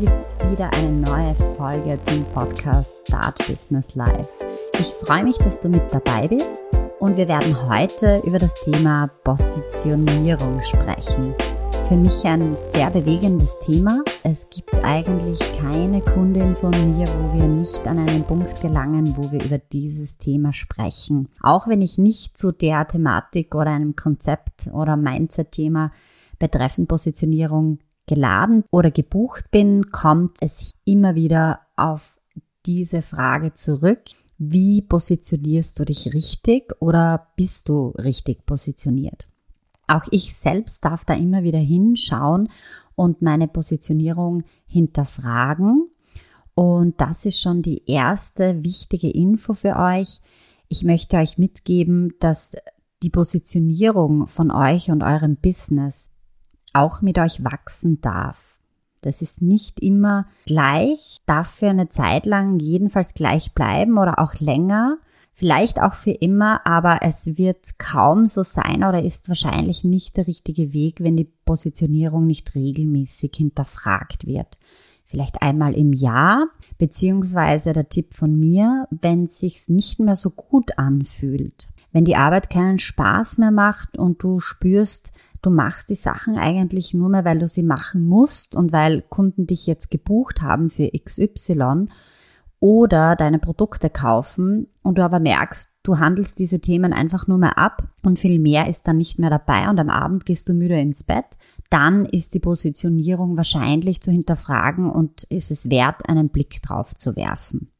gibt es wieder eine neue Folge zum Podcast Start Business Life. Ich freue mich, dass du mit dabei bist und wir werden heute über das Thema Positionierung sprechen. Für mich ein sehr bewegendes Thema. Es gibt eigentlich keine Kundin von mir, wo wir nicht an einen Punkt gelangen, wo wir über dieses Thema sprechen. Auch wenn ich nicht zu der Thematik oder einem Konzept oder Mindset-Thema betreffend Positionierung geladen oder gebucht bin, kommt es immer wieder auf diese Frage zurück. Wie positionierst du dich richtig oder bist du richtig positioniert? Auch ich selbst darf da immer wieder hinschauen und meine Positionierung hinterfragen. Und das ist schon die erste wichtige Info für euch. Ich möchte euch mitgeben, dass die Positionierung von euch und eurem Business auch mit euch wachsen darf. Das ist nicht immer gleich, darf für eine Zeit lang jedenfalls gleich bleiben oder auch länger, vielleicht auch für immer, aber es wird kaum so sein oder ist wahrscheinlich nicht der richtige Weg, wenn die Positionierung nicht regelmäßig hinterfragt wird. Vielleicht einmal im Jahr, beziehungsweise der Tipp von mir, wenn es sich nicht mehr so gut anfühlt. Wenn die Arbeit keinen Spaß mehr macht und du spürst, Du machst die Sachen eigentlich nur mehr, weil du sie machen musst und weil Kunden dich jetzt gebucht haben für XY oder deine Produkte kaufen und du aber merkst, du handelst diese Themen einfach nur mehr ab und viel mehr ist dann nicht mehr dabei und am Abend gehst du müde ins Bett, dann ist die Positionierung wahrscheinlich zu hinterfragen und ist es wert, einen Blick drauf zu werfen.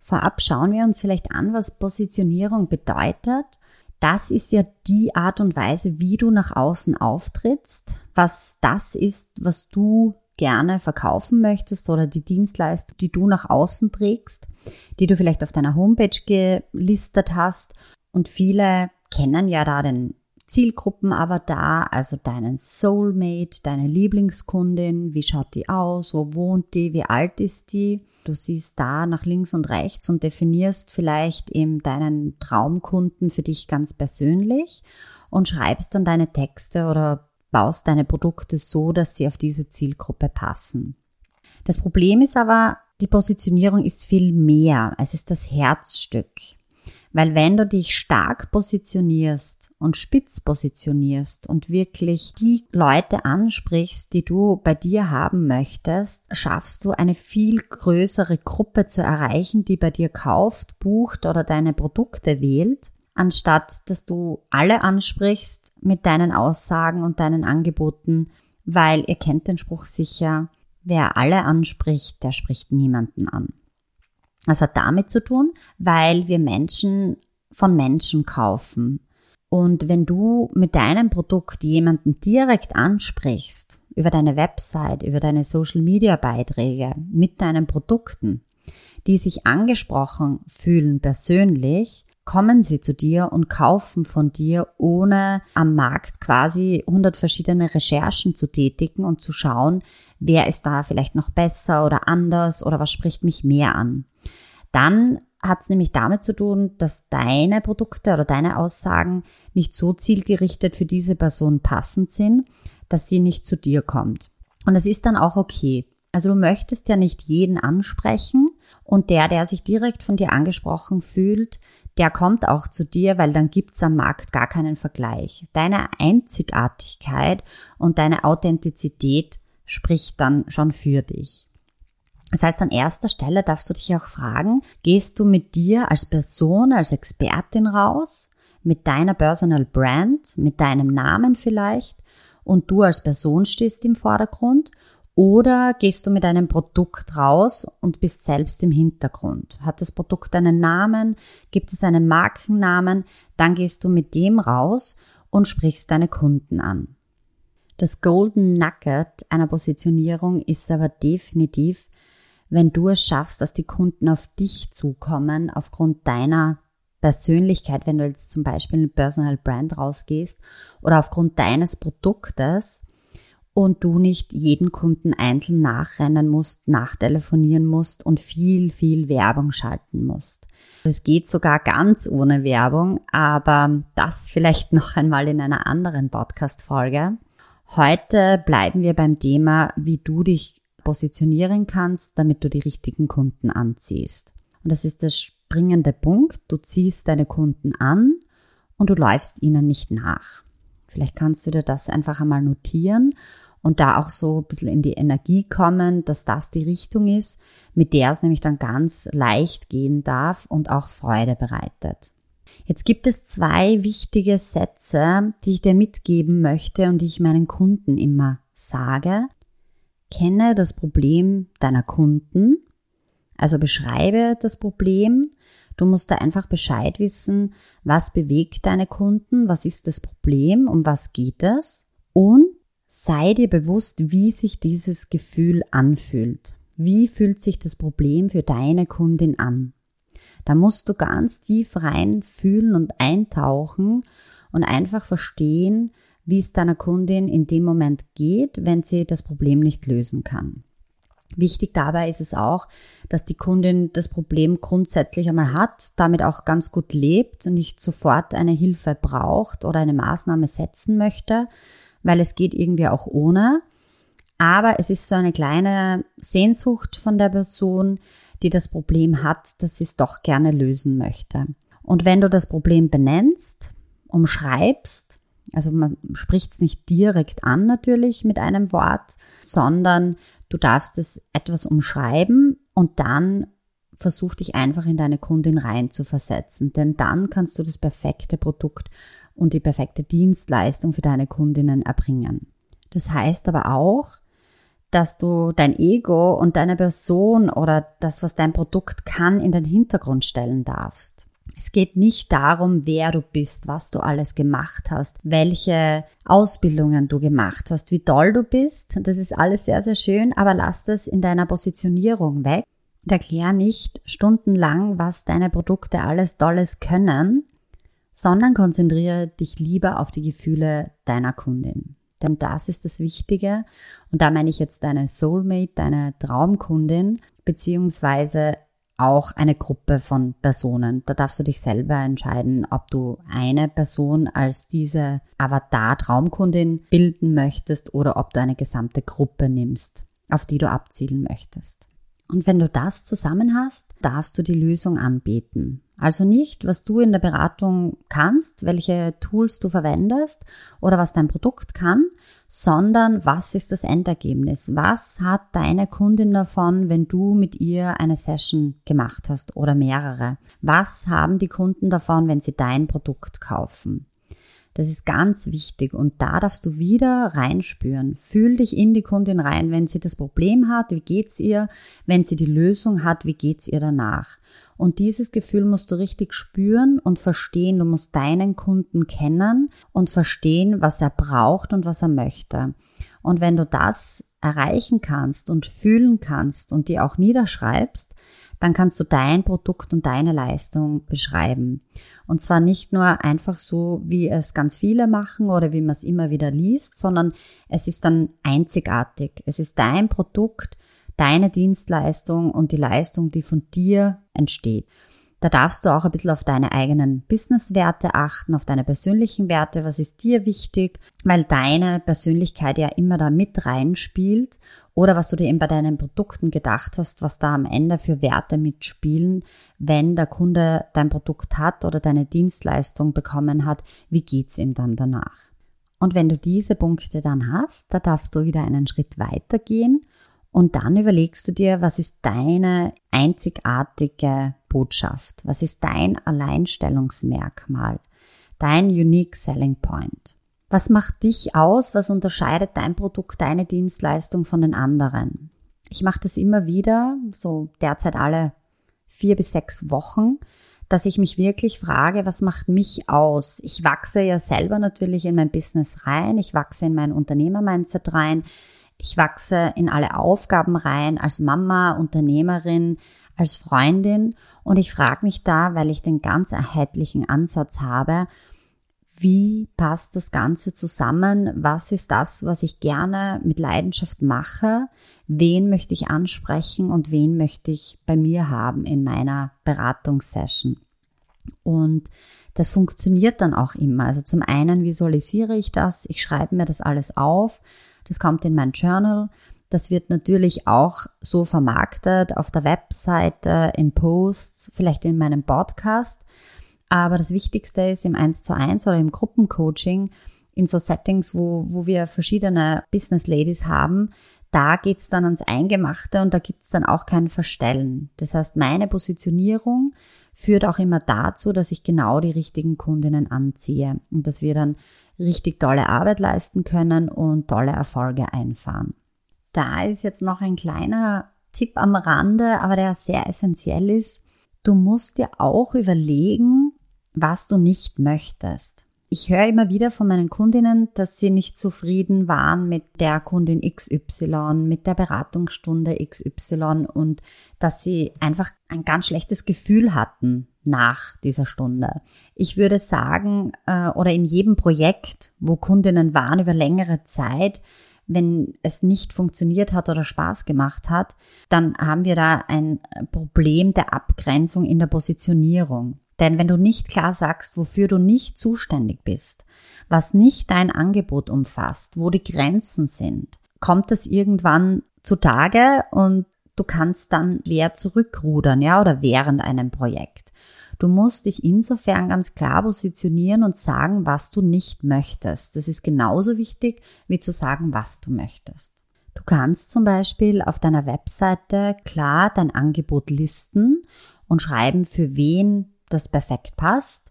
Vorab schauen wir uns vielleicht an, was Positionierung bedeutet das ist ja die Art und Weise, wie du nach außen auftrittst, was das ist, was du gerne verkaufen möchtest oder die Dienstleistung, die du nach außen trägst, die du vielleicht auf deiner Homepage gelistet hast. Und viele kennen ja da den Zielgruppenavatar, also deinen Soulmate, deine Lieblingskundin, wie schaut die aus, wo wohnt die, wie alt ist die. Du siehst da nach links und rechts und definierst vielleicht eben deinen Traumkunden für dich ganz persönlich und schreibst dann deine Texte oder baust deine Produkte so, dass sie auf diese Zielgruppe passen. Das Problem ist aber, die Positionierung ist viel mehr. Es ist das Herzstück. Weil wenn du dich stark positionierst und spitz positionierst und wirklich die Leute ansprichst, die du bei dir haben möchtest, schaffst du eine viel größere Gruppe zu erreichen, die bei dir kauft, bucht oder deine Produkte wählt, anstatt dass du alle ansprichst mit deinen Aussagen und deinen Angeboten, weil ihr kennt den Spruch sicher, wer alle anspricht, der spricht niemanden an. Das hat damit zu tun, weil wir Menschen von Menschen kaufen. Und wenn du mit deinem Produkt jemanden direkt ansprichst, über deine Website, über deine Social-Media-Beiträge, mit deinen Produkten, die sich angesprochen fühlen persönlich, kommen sie zu dir und kaufen von dir, ohne am Markt quasi 100 verschiedene Recherchen zu tätigen und zu schauen, wer ist da vielleicht noch besser oder anders oder was spricht mich mehr an. Dann hat es nämlich damit zu tun, dass deine Produkte oder deine Aussagen nicht so zielgerichtet für diese Person passend sind, dass sie nicht zu dir kommt. Und das ist dann auch okay. Also du möchtest ja nicht jeden ansprechen und der, der sich direkt von dir angesprochen fühlt, der kommt auch zu dir, weil dann gibt's am Markt gar keinen Vergleich. Deine Einzigartigkeit und deine Authentizität spricht dann schon für dich. Das heißt, an erster Stelle darfst du dich auch fragen, gehst du mit dir als Person, als Expertin raus, mit deiner Personal Brand, mit deinem Namen vielleicht, und du als Person stehst im Vordergrund, oder gehst du mit einem Produkt raus und bist selbst im Hintergrund? Hat das Produkt einen Namen? Gibt es einen Markennamen? Dann gehst du mit dem raus und sprichst deine Kunden an. Das Golden Nugget einer Positionierung ist aber definitiv, wenn du es schaffst, dass die Kunden auf dich zukommen, aufgrund deiner Persönlichkeit, wenn du jetzt zum Beispiel eine Personal Brand rausgehst oder aufgrund deines Produktes, und du nicht jeden Kunden einzeln nachrennen musst, nachtelefonieren musst und viel, viel Werbung schalten musst. Es geht sogar ganz ohne Werbung, aber das vielleicht noch einmal in einer anderen Podcast-Folge. Heute bleiben wir beim Thema, wie du dich positionieren kannst, damit du die richtigen Kunden anziehst. Und das ist der springende Punkt. Du ziehst deine Kunden an und du läufst ihnen nicht nach. Vielleicht kannst du dir das einfach einmal notieren und da auch so ein bisschen in die Energie kommen, dass das die Richtung ist, mit der es nämlich dann ganz leicht gehen darf und auch Freude bereitet. Jetzt gibt es zwei wichtige Sätze, die ich dir mitgeben möchte und die ich meinen Kunden immer sage. Kenne das Problem deiner Kunden, also beschreibe das Problem. Du musst da einfach Bescheid wissen, was bewegt deine Kunden, was ist das Problem, um was geht es und sei dir bewusst, wie sich dieses Gefühl anfühlt. Wie fühlt sich das Problem für deine Kundin an? Da musst du ganz tief rein fühlen und eintauchen und einfach verstehen, wie es deiner Kundin in dem Moment geht, wenn sie das Problem nicht lösen kann. Wichtig dabei ist es auch, dass die Kundin das Problem grundsätzlich einmal hat, damit auch ganz gut lebt und nicht sofort eine Hilfe braucht oder eine Maßnahme setzen möchte, weil es geht irgendwie auch ohne. Aber es ist so eine kleine Sehnsucht von der Person, die das Problem hat, dass sie es doch gerne lösen möchte. Und wenn du das Problem benennst, umschreibst, also man spricht es nicht direkt an natürlich mit einem Wort, sondern du darfst es etwas umschreiben und dann versuch dich einfach in deine Kundin rein zu versetzen, denn dann kannst du das perfekte Produkt und die perfekte Dienstleistung für deine Kundinnen erbringen. Das heißt aber auch, dass du dein Ego und deine Person oder das, was dein Produkt kann, in den Hintergrund stellen darfst. Es geht nicht darum, wer du bist, was du alles gemacht hast, welche Ausbildungen du gemacht hast, wie toll du bist. Das ist alles sehr, sehr schön, aber lass das in deiner Positionierung weg und erklär nicht stundenlang, was deine Produkte alles Tolles können, sondern konzentriere dich lieber auf die Gefühle deiner Kundin. Denn das ist das Wichtige. Und da meine ich jetzt deine Soulmate, deine Traumkundin, beziehungsweise auch eine Gruppe von Personen. Da darfst du dich selber entscheiden, ob du eine Person als diese Avatar-Traumkundin bilden möchtest oder ob du eine gesamte Gruppe nimmst, auf die du abzielen möchtest. Und wenn du das zusammen hast, darfst du die Lösung anbieten. Also nicht, was du in der Beratung kannst, welche Tools du verwendest oder was dein Produkt kann, sondern was ist das Endergebnis? Was hat deine Kundin davon, wenn du mit ihr eine Session gemacht hast oder mehrere? Was haben die Kunden davon, wenn sie dein Produkt kaufen? Das ist ganz wichtig und da darfst du wieder reinspüren. Fühl dich in die Kundin rein, wenn sie das Problem hat, wie geht's ihr? Wenn sie die Lösung hat, wie geht's ihr danach? Und dieses Gefühl musst du richtig spüren und verstehen. Du musst deinen Kunden kennen und verstehen, was er braucht und was er möchte. Und wenn du das erreichen kannst und fühlen kannst und dir auch niederschreibst, dann kannst du dein Produkt und deine Leistung beschreiben. Und zwar nicht nur einfach so, wie es ganz viele machen oder wie man es immer wieder liest, sondern es ist dann einzigartig. Es ist dein Produkt, deine Dienstleistung und die Leistung, die von dir entsteht. Da darfst du auch ein bisschen auf deine eigenen Business-Werte achten, auf deine persönlichen Werte. Was ist dir wichtig? Weil deine Persönlichkeit ja immer da mit reinspielt oder was du dir eben bei deinen Produkten gedacht hast, was da am Ende für Werte mitspielen, wenn der Kunde dein Produkt hat oder deine Dienstleistung bekommen hat, wie geht's ihm dann danach? Und wenn du diese Punkte dann hast, da darfst du wieder einen Schritt weitergehen und dann überlegst du dir, was ist deine einzigartige Botschaft? Was ist dein Alleinstellungsmerkmal? Dein Unique Selling Point? Was macht dich aus? Was unterscheidet dein Produkt, deine Dienstleistung von den anderen? Ich mache das immer wieder, so derzeit alle vier bis sechs Wochen, dass ich mich wirklich frage, was macht mich aus? Ich wachse ja selber natürlich in mein Business rein, ich wachse in mein Unternehmer-Mindset rein, ich wachse in alle Aufgaben rein als Mama, Unternehmerin, als Freundin und ich frage mich da, weil ich den ganz erhältlichen Ansatz habe, wie passt das Ganze zusammen? Was ist das, was ich gerne mit Leidenschaft mache? Wen möchte ich ansprechen und wen möchte ich bei mir haben in meiner Beratungssession? Und das funktioniert dann auch immer. Also zum einen visualisiere ich das, ich schreibe mir das alles auf, das kommt in mein Journal Das wird natürlich auch so vermarktet auf der Webseite, in Posts, vielleicht in meinem Podcast. Aber das Wichtigste ist im 1 zu 1 oder im Gruppencoaching, in so Settings, wo, wo wir verschiedene Business Ladies haben, da geht's dann ans Eingemachte und da gibt's dann auch kein Verstellen. Das heißt, meine Positionierung führt auch immer dazu, dass ich genau die richtigen Kundinnen anziehe und dass wir dann richtig tolle Arbeit leisten können und tolle Erfolge einfahren. Da ist jetzt noch ein kleiner Tipp am Rande, aber der sehr essentiell ist. Du musst dir auch überlegen, was du nicht möchtest. Ich höre immer wieder von meinen Kundinnen, dass sie nicht zufrieden waren mit der Kundin XY, mit der Beratungsstunde XY und dass sie einfach ein ganz schlechtes Gefühl hatten nach dieser Stunde. Ich würde sagen, äh, oder in jedem Projekt, wo Kundinnen waren über längere Zeit, wenn es nicht funktioniert hat oder Spaß gemacht hat, dann haben wir da ein Problem der Abgrenzung in der Positionierung. Denn wenn du nicht klar sagst, wofür du nicht zuständig bist, was nicht dein Angebot umfasst, wo die Grenzen sind, kommt das irgendwann zutage und du kannst dann schwer zurückrudern, ja, oder während einem Projekt. Du musst dich insofern ganz klar positionieren und sagen, was du nicht möchtest. Das ist genauso wichtig, wie zu sagen, was du möchtest. Du kannst zum Beispiel auf deiner Webseite klar dein Angebot listen und schreiben, für wen das perfekt passt,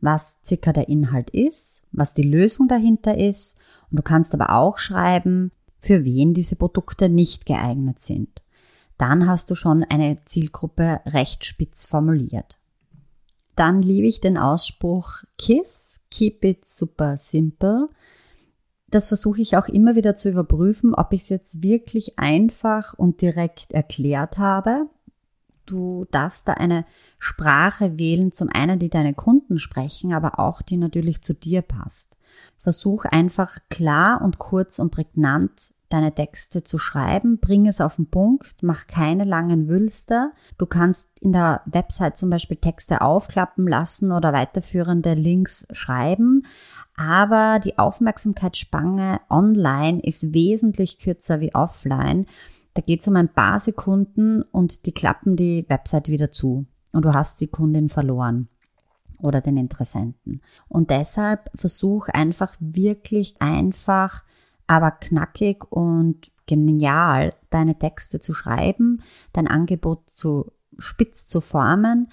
was circa der Inhalt ist, was die Lösung dahinter ist. Und du kannst aber auch schreiben, für wen diese Produkte nicht geeignet sind. Dann hast du schon eine Zielgruppe recht spitz formuliert. Dann liebe ich den Ausspruch KISS, Keep It Super Simple. Das versuche ich auch immer wieder zu überprüfen, ob ich es jetzt wirklich einfach und direkt erklärt habe Du darfst da eine Sprache wählen, zum einen, die deine Kunden sprechen, aber auch die natürlich zu dir passt. Versuch einfach klar und kurz und prägnant deine Texte zu schreiben, bring es auf den Punkt, mach keine langen Wülster. Du kannst in der Website zum Beispiel Texte aufklappen lassen oder weiterführende Links schreiben, aber die Aufmerksamkeitsspanne online ist wesentlich kürzer wie offline. Da geht es um ein paar Sekunden und die klappen die Website wieder zu und du hast die Kundin verloren oder den Interessenten. Und deshalb versuch einfach wirklich einfach, aber knackig und genial deine Texte zu schreiben, dein Angebot zu spitz zu formen,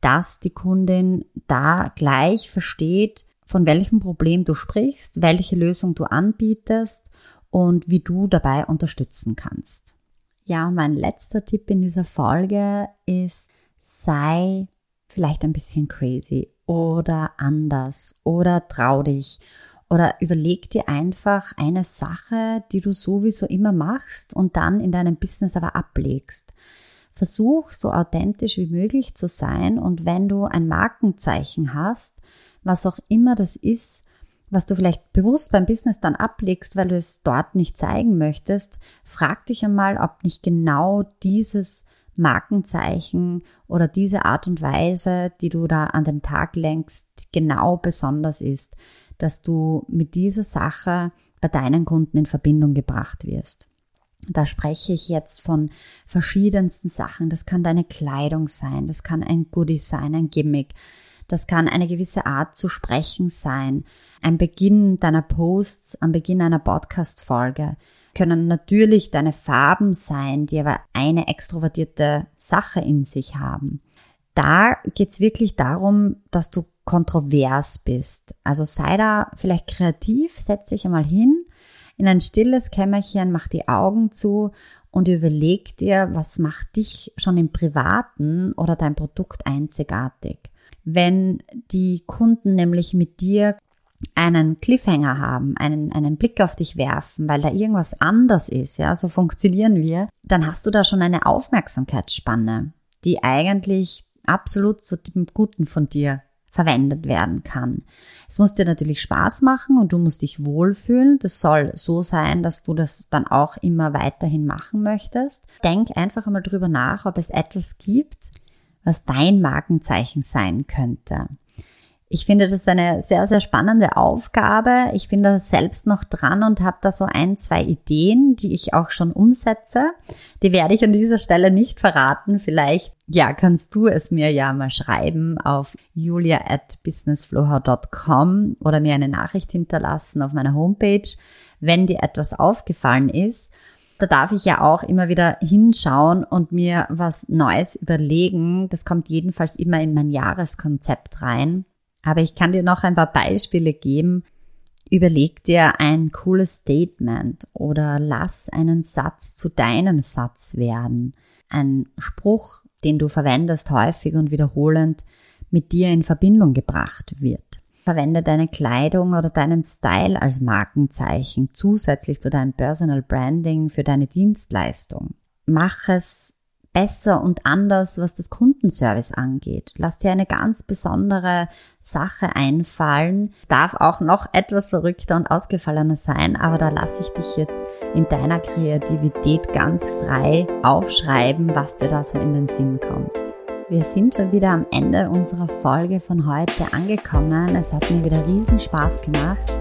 dass die Kundin da gleich versteht, von welchem Problem du sprichst, welche Lösung du anbietest und wie du dabei unterstützen kannst. Ja, und mein letzter Tipp in dieser Folge ist, sei vielleicht ein bisschen crazy oder anders oder trau dich oder überleg dir einfach eine Sache, die du sowieso immer machst und dann in deinem Business aber ablegst. Versuch so authentisch wie möglich zu sein und wenn du ein Markenzeichen hast, was auch immer das ist, was du vielleicht bewusst beim Business dann ablegst, weil du es dort nicht zeigen möchtest, frag dich einmal, ob nicht genau dieses Markenzeichen oder diese Art und Weise, die du da an den Tag lenkst, genau besonders ist, dass du mit dieser Sache bei deinen Kunden in Verbindung gebracht wirst. Da spreche ich jetzt von verschiedensten Sachen. Das kann deine Kleidung sein, das kann ein Goodie sein, ein Gimmick, das kann eine gewisse Art zu sprechen sein. Ein Beginn deiner Posts am Beginn einer Podcast-Folge können natürlich deine Farben sein, die aber eine extrovertierte Sache in sich haben. Da geht's wirklich darum, dass du kontrovers bist. Also sei da vielleicht kreativ, setz dich einmal hin in ein stilles Kämmerchen, mach die Augen zu und überleg dir, was macht dich schon im Privaten oder dein Produkt einzigartig. Wenn die Kunden nämlich mit dir einen Cliffhanger haben, einen, einen Blick auf dich werfen, weil da irgendwas anders ist, ja, so funktionieren wir, dann hast du da schon eine Aufmerksamkeitsspanne, die eigentlich absolut zu dem Guten von dir verwendet werden kann. Es muss dir natürlich Spaß machen und du musst dich wohlfühlen. Das soll so sein, dass du das dann auch immer weiterhin machen möchtest. Denk einfach einmal drüber nach, ob es etwas gibt, was dein Markenzeichen sein könnte. Ich finde das eine sehr, sehr spannende Aufgabe. Ich bin da selbst noch dran und habe da so ein, zwei Ideen, die ich auch schon umsetze. Die werde ich an dieser Stelle nicht verraten. Vielleicht, ja, kannst du es mir ja mal schreiben auf julia at businessflower.com oder mir eine Nachricht hinterlassen auf meiner Homepage, wenn dir etwas aufgefallen ist. Da darf ich ja auch immer wieder hinschauen und mir was Neues überlegen. Das kommt jedenfalls immer in mein Jahreskonzept rein. Aber ich kann dir noch ein paar Beispiele geben. Überleg dir ein cooles Statement oder lass einen Satz zu deinem Satz werden. Ein Spruch, den du verwendest häufig und wiederholend, mit dir in Verbindung gebracht wird. Verwende deine Kleidung oder deinen Style als Markenzeichen zusätzlich zu deinem Personal Branding für deine Dienstleistung. Mach es besser und anders, was das Kundenservice angeht. Lass dir eine ganz besondere Sache einfallen. Es darf auch noch etwas verrückter und ausgefallener sein, aber da lasse ich dich jetzt in deiner Kreativität ganz frei aufschreiben, was dir da so in den Sinn kommt. Wir sind schon wieder am Ende unserer Folge von heute angekommen. Es hat mir wieder riesen Spaß gemacht.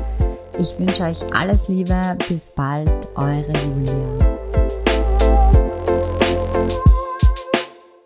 Ich wünsche euch alles Liebe. Bis bald, eure Julia.